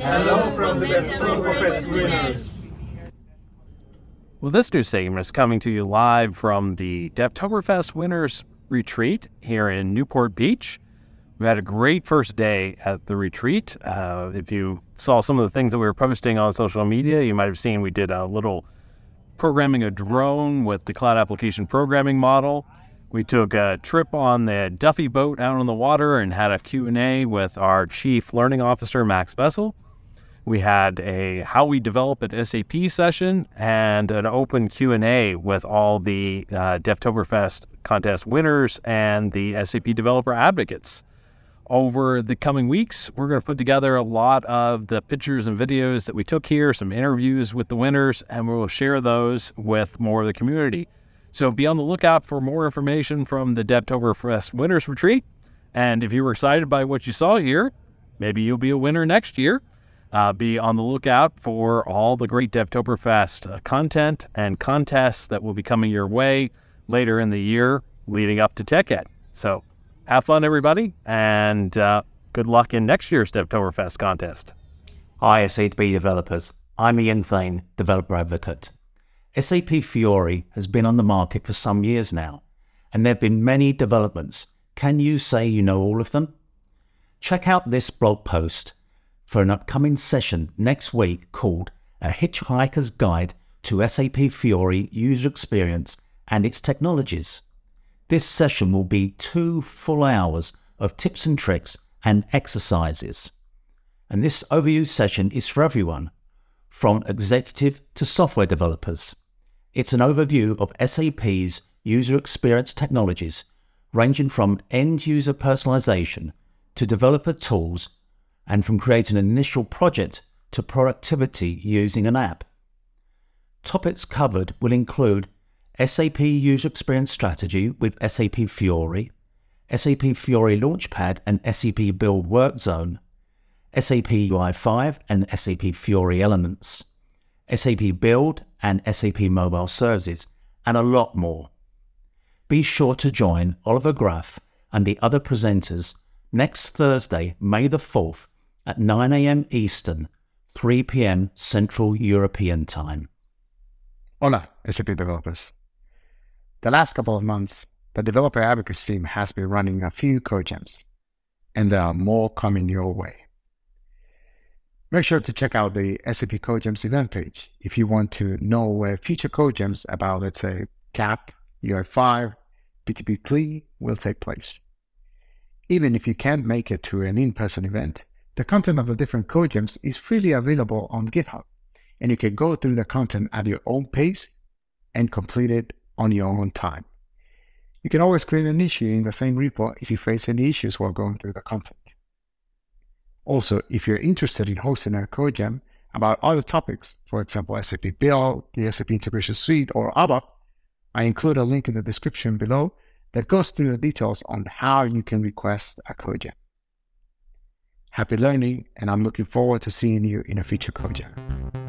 DevToberfest winners. Well, this new segment is coming to you live from the DevToberfest Winners Retreat here in Newport Beach. We had a great first day at the retreat. Uh, if you saw some of the things that we were posting on social media, you might have seen we did a little programming a drone with the cloud application programming model. We took a trip on the Duffy boat out on the water and had a Q&A with our chief learning officer, Max Wessel. We had a how we develop at SAP session and an open Q&A with all the uh, DevToberfest contest winners and the SAP developer advocates over the coming weeks, we're going to put together a lot of the pictures and videos that we took here, some interviews with the winners, and we will share those with more of the community. So be on the lookout for more information from the DevToberfest Winners Retreat. And if you were excited by what you saw here, maybe you'll be a winner next year. Uh, be on the lookout for all the great DevToberfest uh, content and contests that will be coming your way later in the year leading up to TechEd. So have fun, everybody, and uh, good luck in next year's DevToberfest contest. Hi, SAP developers. I'm Ian Thain, developer advocate. SAP Fiori has been on the market for some years now, and there have been many developments. Can you say you know all of them? Check out this blog post for an upcoming session next week called A Hitchhiker's Guide to SAP Fiori User Experience and Its Technologies. This session will be two full hours of tips and tricks and exercises. And this overview session is for everyone, from executive to software developers. It's an overview of SAP's user experience technologies, ranging from end user personalization to developer tools, and from creating an initial project to productivity using an app. Topics covered will include SAP User Experience Strategy with SAP Fiori, SAP Fiori Launchpad and SAP Build Workzone, SAP UI5 and SAP Fiori Elements, SAP Build and SAP Mobile Services, and a lot more. Be sure to join Oliver Graf and the other presenters next Thursday, May the 4th at 9am Eastern, 3pm Central European Time. Hola, SAP developers. The last couple of months, the developer advocacy team has been running a few codejams, and there are more coming your way. Make sure to check out the SAP Codejams event page if you want to know where future codejams about, let's say, CAP, UI5, BTP CLI will take place. Even if you can't make it to an in-person event, the content of the different codejams is freely available on GitHub, and you can go through the content at your own pace and complete it on your own time. You can always create an issue in the same repo if you face any issues while going through the content. Also, if you're interested in hosting a codejam about other topics, for example, SAP Build, the SAP Integration Suite, or ABAP, I include a link in the description below that goes through the details on how you can request a codejam. Happy learning, and I'm looking forward to seeing you in a future codejam.